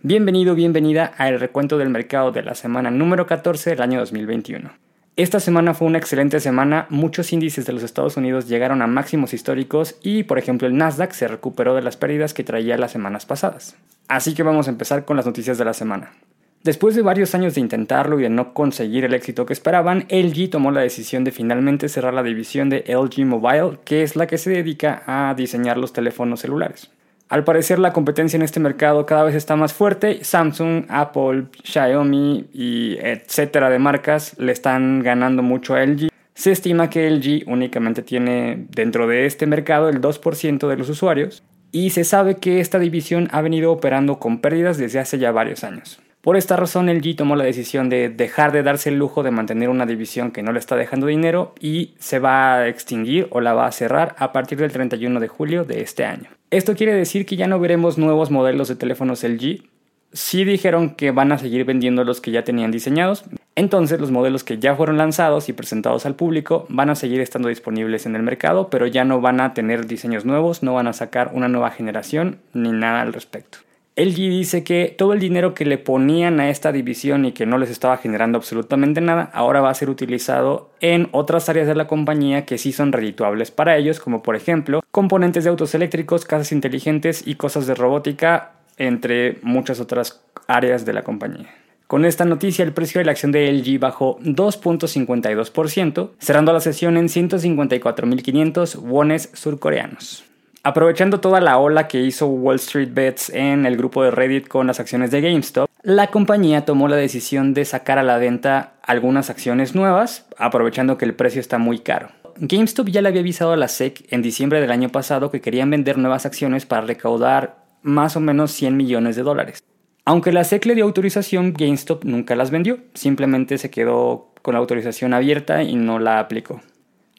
Bienvenido, bienvenida al recuento del mercado de la semana número 14 del año 2021. Esta semana fue una excelente semana, muchos índices de los Estados Unidos llegaron a máximos históricos y, por ejemplo, el Nasdaq se recuperó de las pérdidas que traía las semanas pasadas. Así que vamos a empezar con las noticias de la semana. Después de varios años de intentarlo y de no conseguir el éxito que esperaban, LG tomó la decisión de finalmente cerrar la división de LG Mobile, que es la que se dedica a diseñar los teléfonos celulares. Al parecer la competencia en este mercado cada vez está más fuerte. Samsung, Apple, Xiaomi y etcétera de marcas le están ganando mucho a LG. Se estima que LG únicamente tiene dentro de este mercado el 2% de los usuarios y se sabe que esta división ha venido operando con pérdidas desde hace ya varios años. Por esta razón, LG tomó la decisión de dejar de darse el lujo de mantener una división que no le está dejando dinero y se va a extinguir o la va a cerrar a partir del 31 de julio de este año. Esto quiere decir que ya no veremos nuevos modelos de teléfonos LG. Sí dijeron que van a seguir vendiendo los que ya tenían diseñados, entonces los modelos que ya fueron lanzados y presentados al público van a seguir estando disponibles en el mercado, pero ya no van a tener diseños nuevos, no van a sacar una nueva generación ni nada al respecto. LG dice que todo el dinero que le ponían a esta división y que no les estaba generando absolutamente nada, ahora va a ser utilizado en otras áreas de la compañía que sí son redituables para ellos, como por ejemplo componentes de autos eléctricos, casas inteligentes y cosas de robótica, entre muchas otras áreas de la compañía. Con esta noticia, el precio de la acción de LG bajó 2.52%, cerrando la sesión en 154.500 wones surcoreanos. Aprovechando toda la ola que hizo Wall Street Bets en el grupo de Reddit con las acciones de GameStop, la compañía tomó la decisión de sacar a la venta algunas acciones nuevas, aprovechando que el precio está muy caro. GameStop ya le había avisado a la SEC en diciembre del año pasado que querían vender nuevas acciones para recaudar más o menos 100 millones de dólares. Aunque la SEC le dio autorización, GameStop nunca las vendió, simplemente se quedó con la autorización abierta y no la aplicó.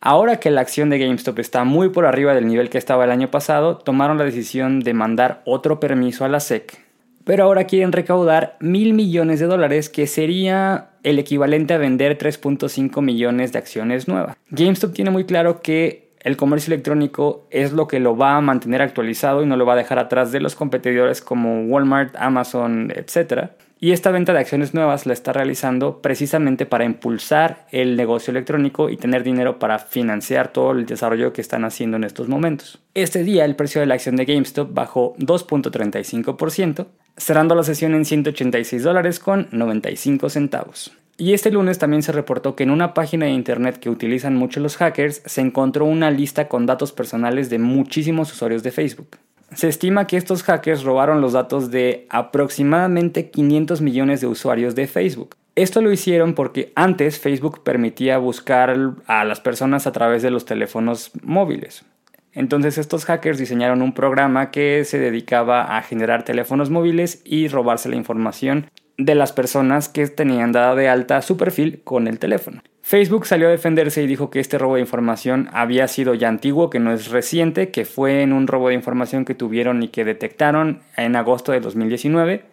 Ahora que la acción de GameStop está muy por arriba del nivel que estaba el año pasado, tomaron la decisión de mandar otro permiso a la SEC. Pero ahora quieren recaudar mil millones de dólares, que sería el equivalente a vender 3.5 millones de acciones nuevas. GameStop tiene muy claro que el comercio electrónico es lo que lo va a mantener actualizado y no lo va a dejar atrás de los competidores como Walmart, Amazon, etc. Y esta venta de acciones nuevas la está realizando precisamente para impulsar el negocio electrónico y tener dinero para financiar todo el desarrollo que están haciendo en estos momentos. Este día el precio de la acción de GameStop bajó 2.35%, cerrando la sesión en 186 dólares con 95 centavos. Y este lunes también se reportó que en una página de internet que utilizan mucho los hackers se encontró una lista con datos personales de muchísimos usuarios de Facebook. Se estima que estos hackers robaron los datos de aproximadamente 500 millones de usuarios de Facebook. Esto lo hicieron porque antes Facebook permitía buscar a las personas a través de los teléfonos móviles. Entonces estos hackers diseñaron un programa que se dedicaba a generar teléfonos móviles y robarse la información de las personas que tenían dada de alta su perfil con el teléfono. Facebook salió a defenderse y dijo que este robo de información había sido ya antiguo, que no es reciente, que fue en un robo de información que tuvieron y que detectaron en agosto de 2019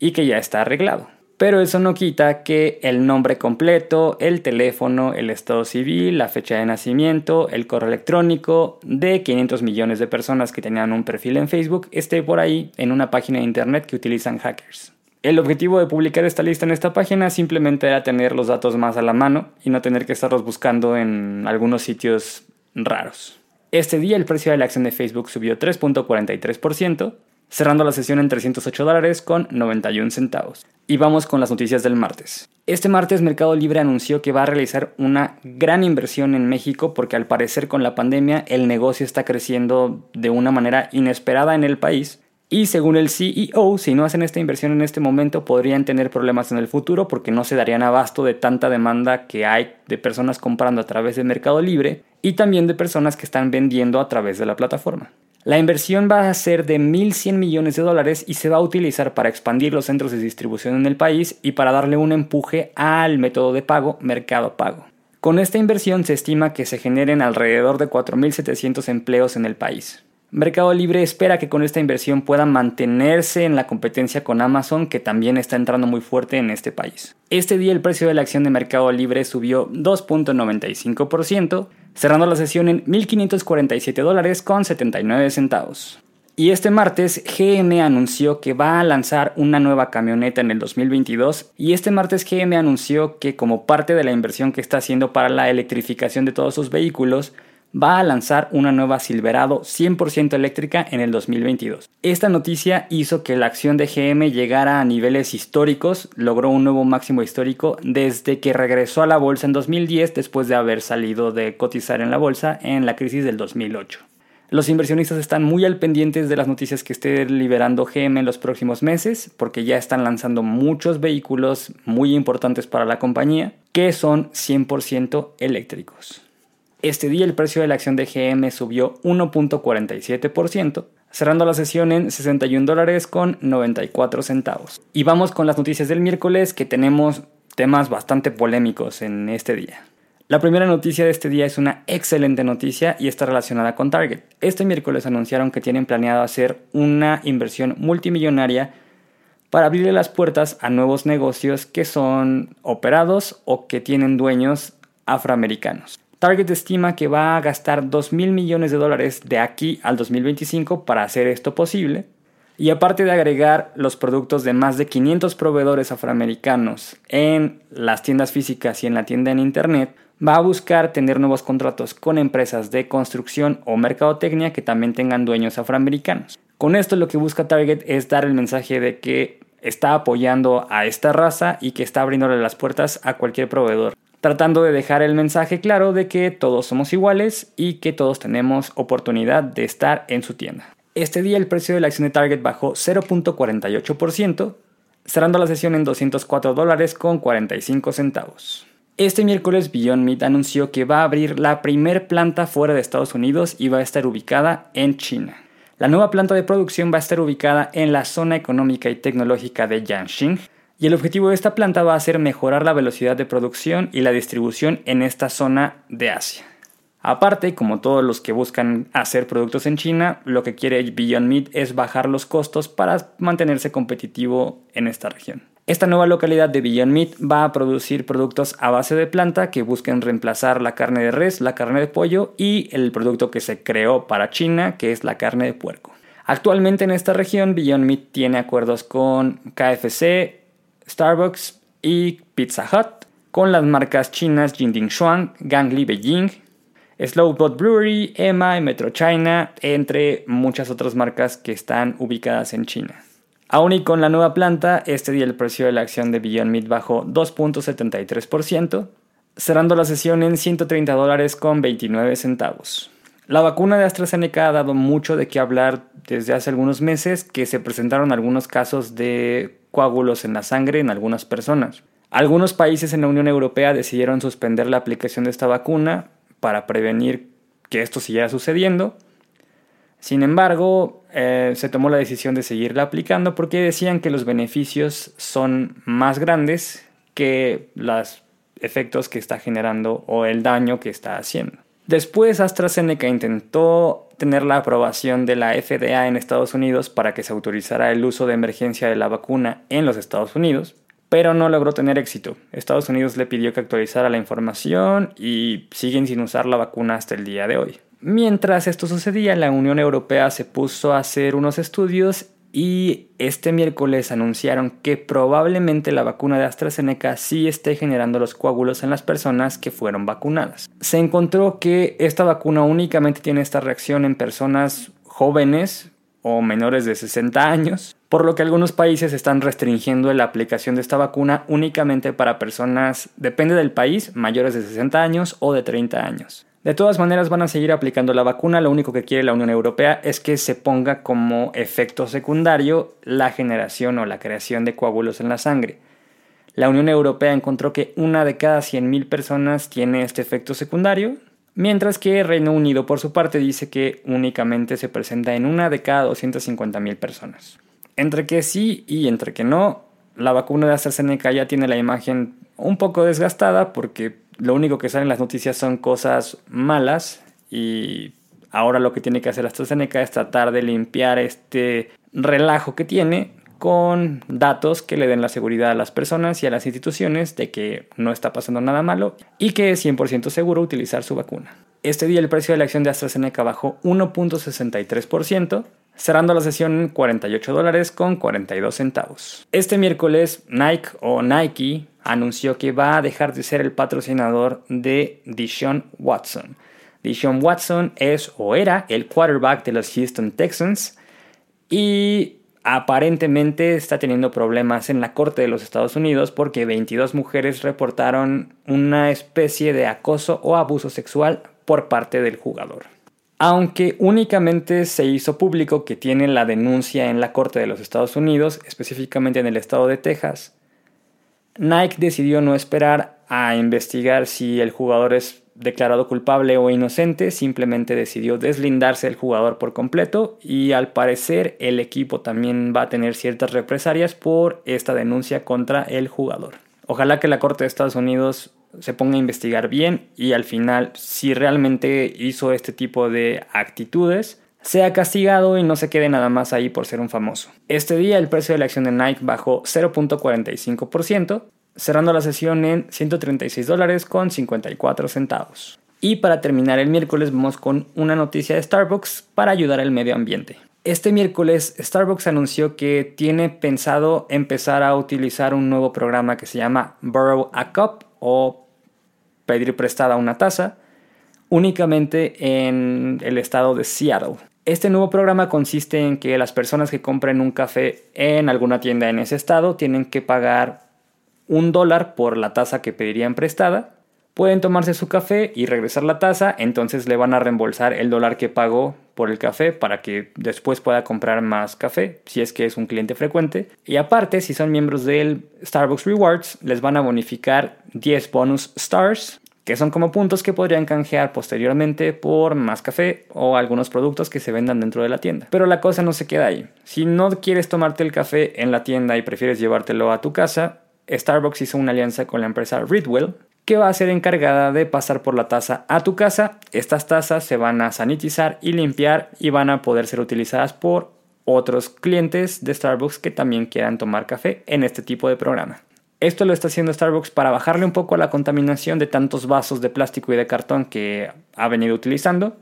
y que ya está arreglado. Pero eso no quita que el nombre completo, el teléfono, el estado civil, la fecha de nacimiento, el correo electrónico de 500 millones de personas que tenían un perfil en Facebook esté por ahí en una página de internet que utilizan hackers. El objetivo de publicar esta lista en esta página simplemente era tener los datos más a la mano y no tener que estarlos buscando en algunos sitios raros. Este día el precio de la acción de Facebook subió 3.43%, cerrando la sesión en 308 dólares con 91 centavos. Y vamos con las noticias del martes. Este martes Mercado Libre anunció que va a realizar una gran inversión en México porque al parecer con la pandemia el negocio está creciendo de una manera inesperada en el país y según el CEO, si no hacen esta inversión en este momento, podrían tener problemas en el futuro porque no se darían abasto de tanta demanda que hay de personas comprando a través de Mercado Libre y también de personas que están vendiendo a través de la plataforma. La inversión va a ser de 1.100 millones de dólares y se va a utilizar para expandir los centros de distribución en el país y para darle un empuje al método de pago Mercado Pago. Con esta inversión se estima que se generen alrededor de 4.700 empleos en el país. Mercado Libre espera que con esta inversión pueda mantenerse en la competencia con Amazon, que también está entrando muy fuerte en este país. Este día el precio de la acción de Mercado Libre subió 2.95%, cerrando la sesión en 1.547 dólares con 79 centavos. Y este martes GM anunció que va a lanzar una nueva camioneta en el 2022 y este martes GM anunció que como parte de la inversión que está haciendo para la electrificación de todos sus vehículos, va a lanzar una nueva Silverado 100% eléctrica en el 2022. Esta noticia hizo que la acción de GM llegara a niveles históricos, logró un nuevo máximo histórico desde que regresó a la bolsa en 2010 después de haber salido de cotizar en la bolsa en la crisis del 2008. Los inversionistas están muy al pendientes de las noticias que esté liberando GM en los próximos meses, porque ya están lanzando muchos vehículos muy importantes para la compañía que son 100% eléctricos. Este día el precio de la acción de GM subió 1.47%, cerrando la sesión en 61 dólares con 94 centavos. Y vamos con las noticias del miércoles que tenemos temas bastante polémicos en este día. La primera noticia de este día es una excelente noticia y está relacionada con Target. Este miércoles anunciaron que tienen planeado hacer una inversión multimillonaria para abrirle las puertas a nuevos negocios que son operados o que tienen dueños afroamericanos. Target estima que va a gastar 2 mil millones de dólares de aquí al 2025 para hacer esto posible. Y aparte de agregar los productos de más de 500 proveedores afroamericanos en las tiendas físicas y en la tienda en Internet, va a buscar tener nuevos contratos con empresas de construcción o mercadotecnia que también tengan dueños afroamericanos. Con esto lo que busca Target es dar el mensaje de que está apoyando a esta raza y que está abriéndole las puertas a cualquier proveedor tratando de dejar el mensaje claro de que todos somos iguales y que todos tenemos oportunidad de estar en su tienda. Este día el precio de la acción de Target bajó 0.48%, cerrando la sesión en 204 dólares con 45 centavos. Este miércoles Beyond Meat anunció que va a abrir la primer planta fuera de Estados Unidos y va a estar ubicada en China. La nueva planta de producción va a estar ubicada en la zona económica y tecnológica de Jiangxing, y el objetivo de esta planta va a ser mejorar la velocidad de producción y la distribución en esta zona de Asia. Aparte, como todos los que buscan hacer productos en China, lo que quiere Beyond Meat es bajar los costos para mantenerse competitivo en esta región. Esta nueva localidad de Beyond Meat va a producir productos a base de planta que busquen reemplazar la carne de res, la carne de pollo y el producto que se creó para China, que es la carne de puerco. Actualmente en esta región Beyond Meat tiene acuerdos con KFC, Starbucks y Pizza Hut, con las marcas chinas Jinding Shuang, Gangli Beijing, Slowbot Brewery, Emma y Metro China, entre muchas otras marcas que están ubicadas en China. Aún y con la nueva planta, este día el precio de la acción de Beyond Meat bajó 2.73%, cerrando la sesión en 130 dólares con 29 centavos. La vacuna de AstraZeneca ha dado mucho de qué hablar desde hace algunos meses que se presentaron algunos casos de coágulos en la sangre en algunas personas. Algunos países en la Unión Europea decidieron suspender la aplicación de esta vacuna para prevenir que esto siguiera sucediendo. Sin embargo, eh, se tomó la decisión de seguirla aplicando porque decían que los beneficios son más grandes que los efectos que está generando o el daño que está haciendo. Después AstraZeneca intentó tener la aprobación de la FDA en Estados Unidos para que se autorizara el uso de emergencia de la vacuna en los Estados Unidos, pero no logró tener éxito. Estados Unidos le pidió que actualizara la información y siguen sin usar la vacuna hasta el día de hoy. Mientras esto sucedía, la Unión Europea se puso a hacer unos estudios y este miércoles anunciaron que probablemente la vacuna de AstraZeneca sí esté generando los coágulos en las personas que fueron vacunadas. Se encontró que esta vacuna únicamente tiene esta reacción en personas jóvenes o menores de 60 años, por lo que algunos países están restringiendo la aplicación de esta vacuna únicamente para personas, depende del país, mayores de 60 años o de 30 años. De todas maneras van a seguir aplicando la vacuna, lo único que quiere la Unión Europea es que se ponga como efecto secundario la generación o la creación de coágulos en la sangre. La Unión Europea encontró que una de cada 100.000 personas tiene este efecto secundario, mientras que Reino Unido por su parte dice que únicamente se presenta en una de cada 250.000 personas. Entre que sí y entre que no, la vacuna de AstraZeneca ya tiene la imagen un poco desgastada porque lo único que sale en las noticias son cosas malas y ahora lo que tiene que hacer AstraZeneca es tratar de limpiar este relajo que tiene con datos que le den la seguridad a las personas y a las instituciones de que no está pasando nada malo y que es 100% seguro utilizar su vacuna. Este día el precio de la acción de AstraZeneca bajó 1.63%, cerrando la sesión en 48 dólares con 42 centavos. Este miércoles Nike o Nike anunció que va a dejar de ser el patrocinador de Deshaun Watson. Deshaun Watson es o era el quarterback de los Houston Texans y aparentemente está teniendo problemas en la Corte de los Estados Unidos porque 22 mujeres reportaron una especie de acoso o abuso sexual por parte del jugador. Aunque únicamente se hizo público que tiene la denuncia en la Corte de los Estados Unidos, específicamente en el estado de Texas, Nike decidió no esperar a investigar si el jugador es declarado culpable o inocente, simplemente decidió deslindarse del jugador por completo y al parecer el equipo también va a tener ciertas represalias por esta denuncia contra el jugador. Ojalá que la Corte de Estados Unidos se ponga a investigar bien y al final si realmente hizo este tipo de actitudes sea castigado y no se quede nada más ahí por ser un famoso. Este día el precio de la acción de Nike bajó 0.45%, cerrando la sesión en 136 dólares con 54 centavos. Y para terminar el miércoles vamos con una noticia de Starbucks para ayudar al medio ambiente. Este miércoles Starbucks anunció que tiene pensado empezar a utilizar un nuevo programa que se llama Borrow a Cup o pedir prestada una taza únicamente en el estado de Seattle. Este nuevo programa consiste en que las personas que compren un café en alguna tienda en ese estado tienen que pagar un dólar por la taza que pedirían prestada. Pueden tomarse su café y regresar la taza, entonces le van a reembolsar el dólar que pagó por el café para que después pueda comprar más café si es que es un cliente frecuente. Y aparte, si son miembros del Starbucks Rewards, les van a bonificar 10 bonus stars, que son como puntos que podrían canjear posteriormente por más café o algunos productos que se vendan dentro de la tienda. Pero la cosa no se queda ahí. Si no quieres tomarte el café en la tienda y prefieres llevártelo a tu casa, Starbucks hizo una alianza con la empresa Ridwell que va a ser encargada de pasar por la taza a tu casa. Estas tazas se van a sanitizar y limpiar y van a poder ser utilizadas por otros clientes de Starbucks que también quieran tomar café en este tipo de programa. Esto lo está haciendo Starbucks para bajarle un poco a la contaminación de tantos vasos de plástico y de cartón que ha venido utilizando.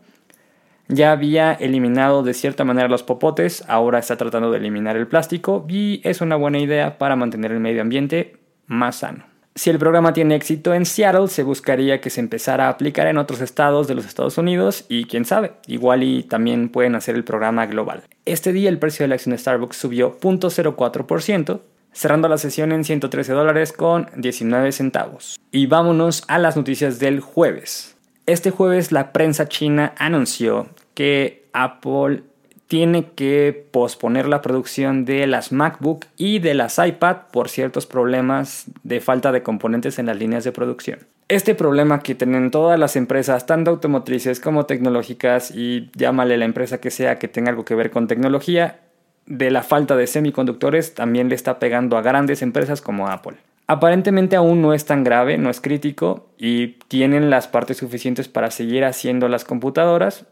Ya había eliminado de cierta manera los popotes, ahora está tratando de eliminar el plástico y es una buena idea para mantener el medio ambiente más sano. Si el programa tiene éxito en Seattle, se buscaría que se empezara a aplicar en otros estados de los Estados Unidos y quién sabe, igual y también pueden hacer el programa global. Este día el precio de la acción de Starbucks subió 0.04%, cerrando la sesión en 113 dólares con 19 centavos. Y vámonos a las noticias del jueves. Este jueves la prensa china anunció que Apple tiene que posponer la producción de las MacBook y de las iPad por ciertos problemas de falta de componentes en las líneas de producción. Este problema que tienen todas las empresas, tanto automotrices como tecnológicas, y llámale la empresa que sea que tenga algo que ver con tecnología, de la falta de semiconductores también le está pegando a grandes empresas como Apple. Aparentemente aún no es tan grave, no es crítico y tienen las partes suficientes para seguir haciendo las computadoras,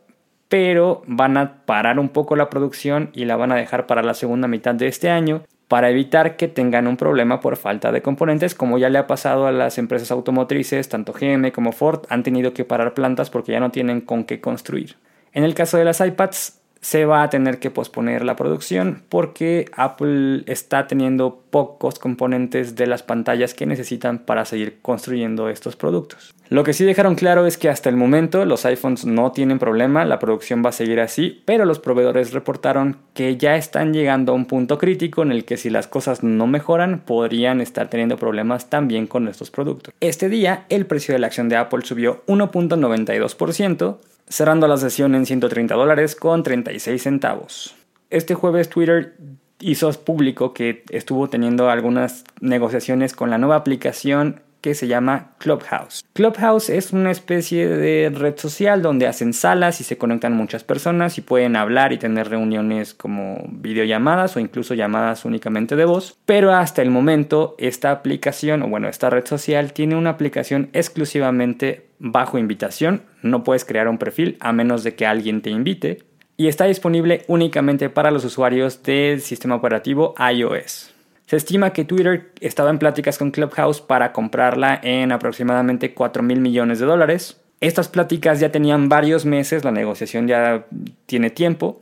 pero van a parar un poco la producción y la van a dejar para la segunda mitad de este año para evitar que tengan un problema por falta de componentes, como ya le ha pasado a las empresas automotrices, tanto GM como Ford han tenido que parar plantas porque ya no tienen con qué construir. En el caso de las iPads, se va a tener que posponer la producción porque Apple está teniendo pocos componentes de las pantallas que necesitan para seguir construyendo estos productos. Lo que sí dejaron claro es que hasta el momento los iPhones no tienen problema, la producción va a seguir así, pero los proveedores reportaron que ya están llegando a un punto crítico en el que si las cosas no mejoran podrían estar teniendo problemas también con estos productos. Este día el precio de la acción de Apple subió 1.92%, cerrando la sesión en 130 dólares con 36 centavos. Este jueves Twitter hizo público que estuvo teniendo algunas negociaciones con la nueva aplicación que se llama Clubhouse. Clubhouse es una especie de red social donde hacen salas y se conectan muchas personas y pueden hablar y tener reuniones como videollamadas o incluso llamadas únicamente de voz. Pero hasta el momento esta aplicación, o bueno, esta red social tiene una aplicación exclusivamente bajo invitación. No puedes crear un perfil a menos de que alguien te invite. Y está disponible únicamente para los usuarios del sistema operativo iOS. Se estima que Twitter estaba en pláticas con Clubhouse para comprarla en aproximadamente 4 mil millones de dólares. Estas pláticas ya tenían varios meses, la negociación ya tiene tiempo,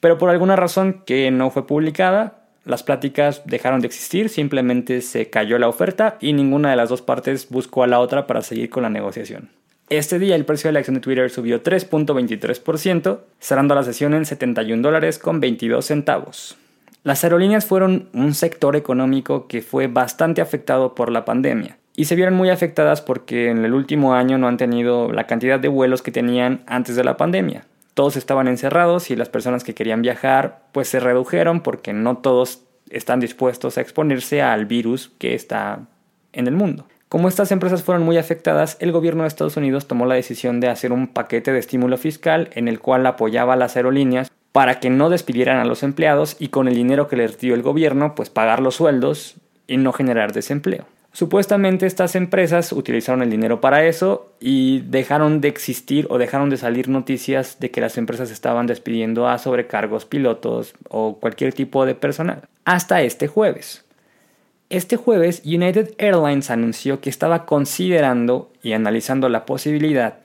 Pero por alguna razón que no fue publicada, las pláticas dejaron de existir, simplemente se cayó la oferta y ninguna de las dos partes buscó a la otra para seguir con la negociación. Este día el precio de la acción de Twitter subió 3.23%, cerrando la sesión en 71 dólares con 22 centavos. Las aerolíneas fueron un sector económico que fue bastante afectado por la pandemia y se vieron muy afectadas porque en el último año no han tenido la cantidad de vuelos que tenían antes de la pandemia. Todos estaban encerrados y las personas que querían viajar pues se redujeron porque no todos están dispuestos a exponerse al virus que está en el mundo. Como estas empresas fueron muy afectadas, el gobierno de Estados Unidos tomó la decisión de hacer un paquete de estímulo fiscal en el cual apoyaba a las aerolíneas para que no despidieran a los empleados y con el dinero que les dio el gobierno, pues pagar los sueldos y no generar desempleo. Supuestamente estas empresas utilizaron el dinero para eso y dejaron de existir o dejaron de salir noticias de que las empresas estaban despidiendo a sobrecargos, pilotos o cualquier tipo de personal. Hasta este jueves. Este jueves United Airlines anunció que estaba considerando y analizando la posibilidad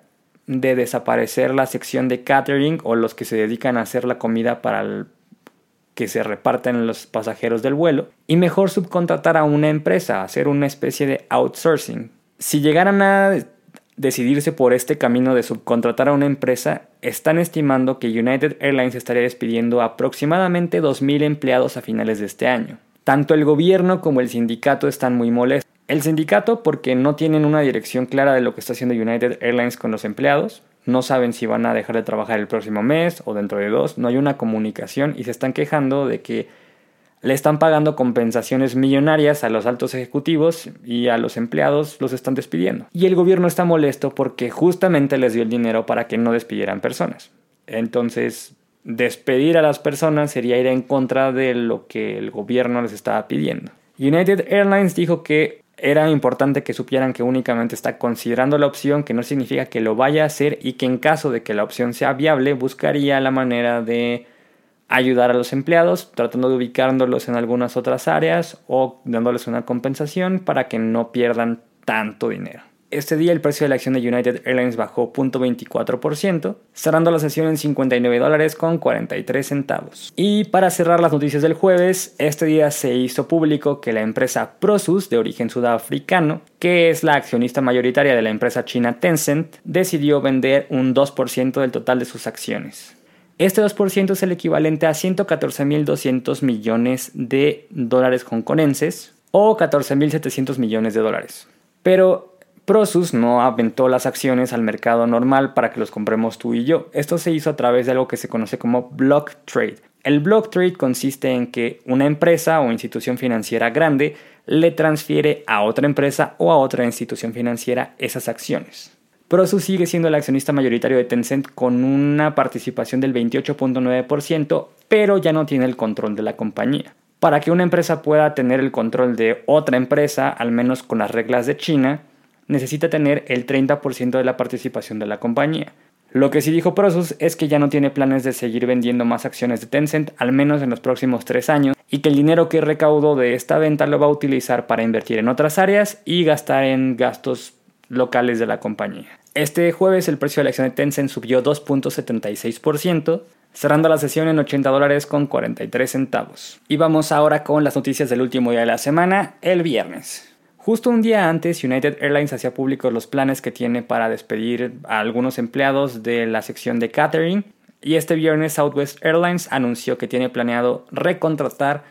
de desaparecer la sección de catering o los que se dedican a hacer la comida para que se reparten los pasajeros del vuelo y mejor subcontratar a una empresa, hacer una especie de outsourcing. Si llegaran a decidirse por este camino de subcontratar a una empresa, están estimando que United Airlines estaría despidiendo aproximadamente 2.000 empleados a finales de este año. Tanto el gobierno como el sindicato están muy molestos. El sindicato porque no tienen una dirección clara de lo que está haciendo United Airlines con los empleados, no saben si van a dejar de trabajar el próximo mes o dentro de dos, no hay una comunicación y se están quejando de que le están pagando compensaciones millonarias a los altos ejecutivos y a los empleados los están despidiendo. Y el gobierno está molesto porque justamente les dio el dinero para que no despidieran personas. Entonces, despedir a las personas sería ir en contra de lo que el gobierno les estaba pidiendo. United Airlines dijo que era importante que supieran que únicamente está considerando la opción, que no significa que lo vaya a hacer y que en caso de que la opción sea viable buscaría la manera de ayudar a los empleados, tratando de ubicándolos en algunas otras áreas o dándoles una compensación para que no pierdan tanto dinero. Este día el precio de la acción de United Airlines bajó 0.24%, cerrando la sesión en 59 dólares con 43 centavos. Y para cerrar las noticias del jueves, este día se hizo público que la empresa Prosus, de origen sudafricano, que es la accionista mayoritaria de la empresa china Tencent, decidió vender un 2% del total de sus acciones. Este 2% es el equivalente a 114.200 millones de dólares hongkonenses o 14.700 millones de dólares. Pero Prosus no aventó las acciones al mercado normal para que los compremos tú y yo. Esto se hizo a través de algo que se conoce como block trade. El block trade consiste en que una empresa o institución financiera grande le transfiere a otra empresa o a otra institución financiera esas acciones. Prosus sigue siendo el accionista mayoritario de Tencent con una participación del 28.9%, pero ya no tiene el control de la compañía. Para que una empresa pueda tener el control de otra empresa, al menos con las reglas de China, necesita tener el 30% de la participación de la compañía. Lo que sí dijo Prosus es que ya no tiene planes de seguir vendiendo más acciones de Tencent, al menos en los próximos tres años, y que el dinero que recaudó de esta venta lo va a utilizar para invertir en otras áreas y gastar en gastos locales de la compañía. Este jueves el precio de la acción de Tencent subió 2.76%, cerrando la sesión en 80 dólares con 43 centavos. Y vamos ahora con las noticias del último día de la semana, el viernes. Justo un día antes, United Airlines hacía públicos los planes que tiene para despedir a algunos empleados de la sección de catering y este viernes Southwest Airlines anunció que tiene planeado recontratar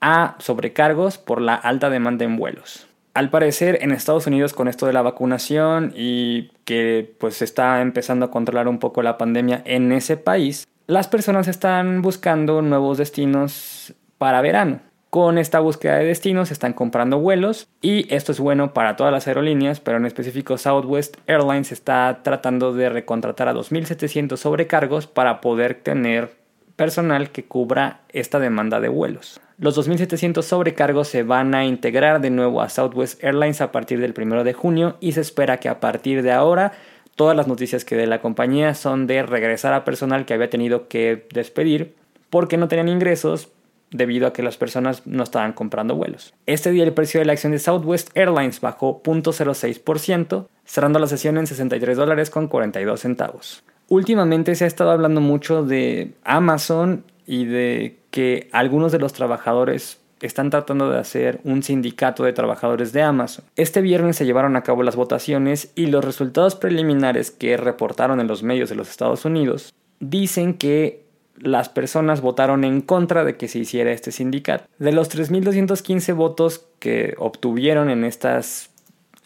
a sobrecargos por la alta demanda en vuelos. Al parecer en Estados Unidos con esto de la vacunación y que pues se está empezando a controlar un poco la pandemia en ese país, las personas están buscando nuevos destinos para verano. Con esta búsqueda de destinos están comprando vuelos y esto es bueno para todas las aerolíneas, pero en específico Southwest Airlines está tratando de recontratar a 2.700 sobrecargos para poder tener personal que cubra esta demanda de vuelos. Los 2.700 sobrecargos se van a integrar de nuevo a Southwest Airlines a partir del 1 de junio y se espera que a partir de ahora todas las noticias que dé la compañía son de regresar a personal que había tenido que despedir porque no tenían ingresos debido a que las personas no estaban comprando vuelos. Este día el precio de la acción de Southwest Airlines bajó 0.06%, cerrando la sesión en 63 dólares con 42 centavos. Últimamente se ha estado hablando mucho de Amazon y de que algunos de los trabajadores están tratando de hacer un sindicato de trabajadores de Amazon. Este viernes se llevaron a cabo las votaciones y los resultados preliminares que reportaron en los medios de los Estados Unidos dicen que las personas votaron en contra de que se hiciera este sindicato. De los 3.215 votos que obtuvieron en estas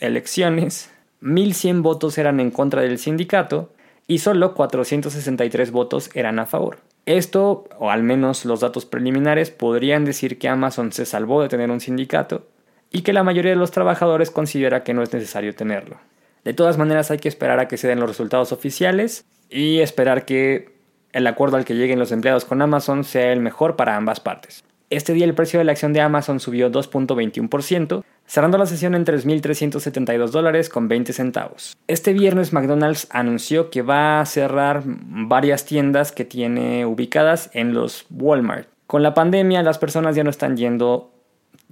elecciones, 1.100 votos eran en contra del sindicato y solo 463 votos eran a favor. Esto, o al menos los datos preliminares, podrían decir que Amazon se salvó de tener un sindicato y que la mayoría de los trabajadores considera que no es necesario tenerlo. De todas maneras hay que esperar a que se den los resultados oficiales y esperar que el acuerdo al que lleguen los empleados con Amazon sea el mejor para ambas partes. Este día el precio de la acción de Amazon subió 2.21%, cerrando la sesión en 3.372 dólares con 20 centavos. Este viernes McDonald's anunció que va a cerrar varias tiendas que tiene ubicadas en los Walmart. Con la pandemia las personas ya no están yendo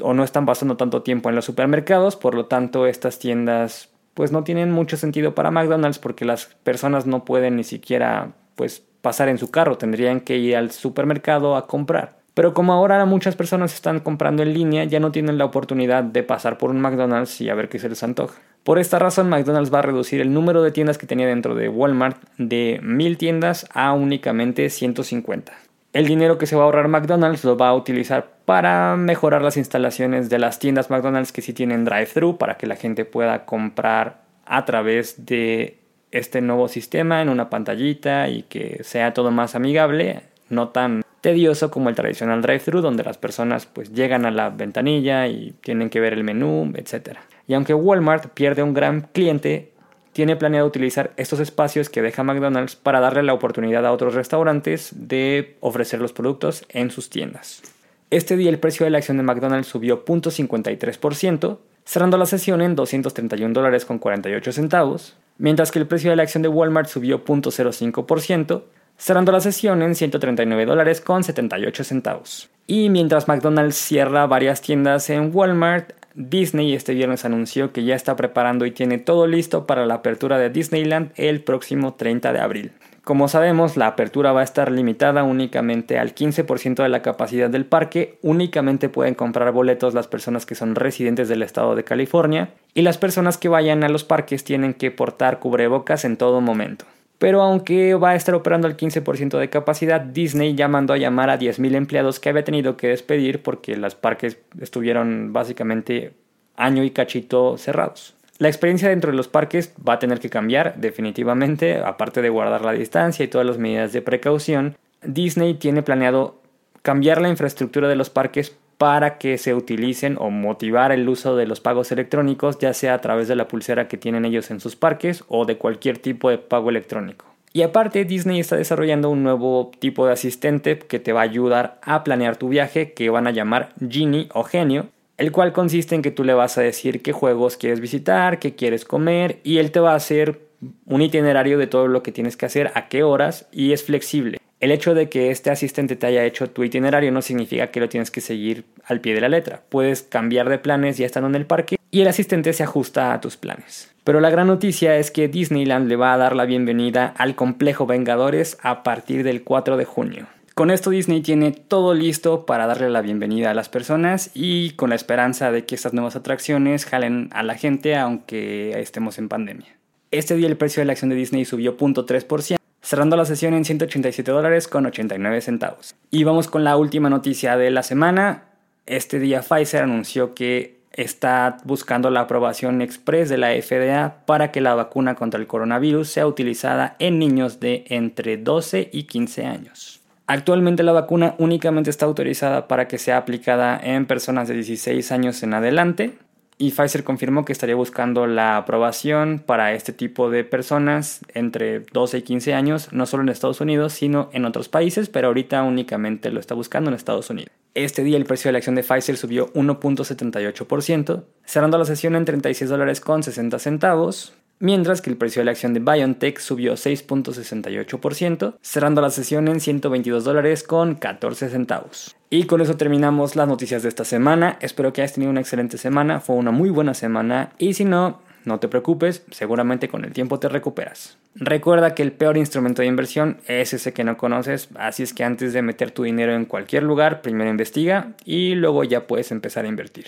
o no están pasando tanto tiempo en los supermercados, por lo tanto estas tiendas pues no tienen mucho sentido para McDonald's porque las personas no pueden ni siquiera pues pasar en su carro, tendrían que ir al supermercado a comprar. Pero como ahora muchas personas están comprando en línea, ya no tienen la oportunidad de pasar por un McDonald's y a ver qué se les antoja. Por esta razón, McDonald's va a reducir el número de tiendas que tenía dentro de Walmart de 1000 tiendas a únicamente 150. El dinero que se va a ahorrar McDonald's lo va a utilizar para mejorar las instalaciones de las tiendas McDonald's que sí tienen drive-thru para que la gente pueda comprar a través de este nuevo sistema en una pantallita y que sea todo más amigable, no tan tedioso como el tradicional drive-thru donde las personas pues llegan a la ventanilla y tienen que ver el menú, etc. Y aunque Walmart pierde un gran cliente, tiene planeado utilizar estos espacios que deja McDonald's para darle la oportunidad a otros restaurantes de ofrecer los productos en sus tiendas. Este día el precio de la acción de McDonald's subió 0.53%, cerrando la sesión en 231 dólares con 48 centavos, mientras que el precio de la acción de Walmart subió 0.05%, cerrando la sesión en 139 dólares con 78 centavos. Y mientras McDonald's cierra varias tiendas en Walmart, Disney este viernes anunció que ya está preparando y tiene todo listo para la apertura de Disneyland el próximo 30 de abril. Como sabemos, la apertura va a estar limitada únicamente al 15% de la capacidad del parque, únicamente pueden comprar boletos las personas que son residentes del estado de California y las personas que vayan a los parques tienen que portar cubrebocas en todo momento. Pero aunque va a estar operando al 15% de capacidad, Disney ya mandó a llamar a 10.000 empleados que había tenido que despedir porque los parques estuvieron básicamente año y cachito cerrados. La experiencia dentro de los parques va a tener que cambiar definitivamente, aparte de guardar la distancia y todas las medidas de precaución. Disney tiene planeado cambiar la infraestructura de los parques para que se utilicen o motivar el uso de los pagos electrónicos, ya sea a través de la pulsera que tienen ellos en sus parques o de cualquier tipo de pago electrónico. Y aparte, Disney está desarrollando un nuevo tipo de asistente que te va a ayudar a planear tu viaje, que van a llamar Genie o Genio, el cual consiste en que tú le vas a decir qué juegos quieres visitar, qué quieres comer, y él te va a hacer un itinerario de todo lo que tienes que hacer, a qué horas, y es flexible. El hecho de que este asistente te haya hecho tu itinerario no significa que lo tienes que seguir al pie de la letra. Puedes cambiar de planes ya estando en el parque y el asistente se ajusta a tus planes. Pero la gran noticia es que Disneyland le va a dar la bienvenida al complejo Vengadores a partir del 4 de junio. Con esto Disney tiene todo listo para darle la bienvenida a las personas y con la esperanza de que estas nuevas atracciones jalen a la gente aunque estemos en pandemia. Este día el precio de la acción de Disney subió 0.3%, cerrando la sesión en 187 dólares con 89 centavos. Y vamos con la última noticia de la semana. Este día Pfizer anunció que está buscando la aprobación express de la FDA para que la vacuna contra el coronavirus sea utilizada en niños de entre 12 y 15 años. Actualmente la vacuna únicamente está autorizada para que sea aplicada en personas de 16 años en adelante, y Pfizer confirmó que estaría buscando la aprobación para este tipo de personas entre 12 y 15 años, no solo en Estados Unidos, sino en otros países, pero ahorita únicamente lo está buscando en Estados Unidos. Este día el precio de la acción de Pfizer subió 1.78%, cerrando la sesión en 36 dólares con 60 centavos, mientras que el precio de la acción de BioNTech subió 6.68%, cerrando la sesión en 122 dólares con 14 centavos. Y con eso terminamos las noticias de esta semana. Espero que hayas tenido una excelente semana, fue una muy buena semana y si no, no te preocupes, seguramente con el tiempo te recuperas. Recuerda que el peor instrumento de inversión es ese que no conoces, así es que antes de meter tu dinero en cualquier lugar, primero investiga y luego ya puedes empezar a invertir.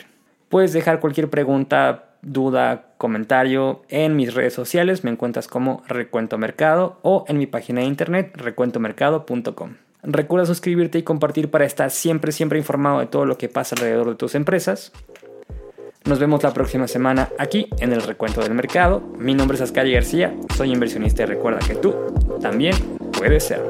Puedes dejar cualquier pregunta, duda, comentario en mis redes sociales, me encuentras como Recuento Mercado o en mi página de internet recuentomercado.com. Recuerda suscribirte y compartir para estar siempre, siempre informado de todo lo que pasa alrededor de tus empresas. Nos vemos la próxima semana aquí en el Recuento del Mercado. Mi nombre es Ascari García, soy inversionista y recuerda que tú también puedes serlo.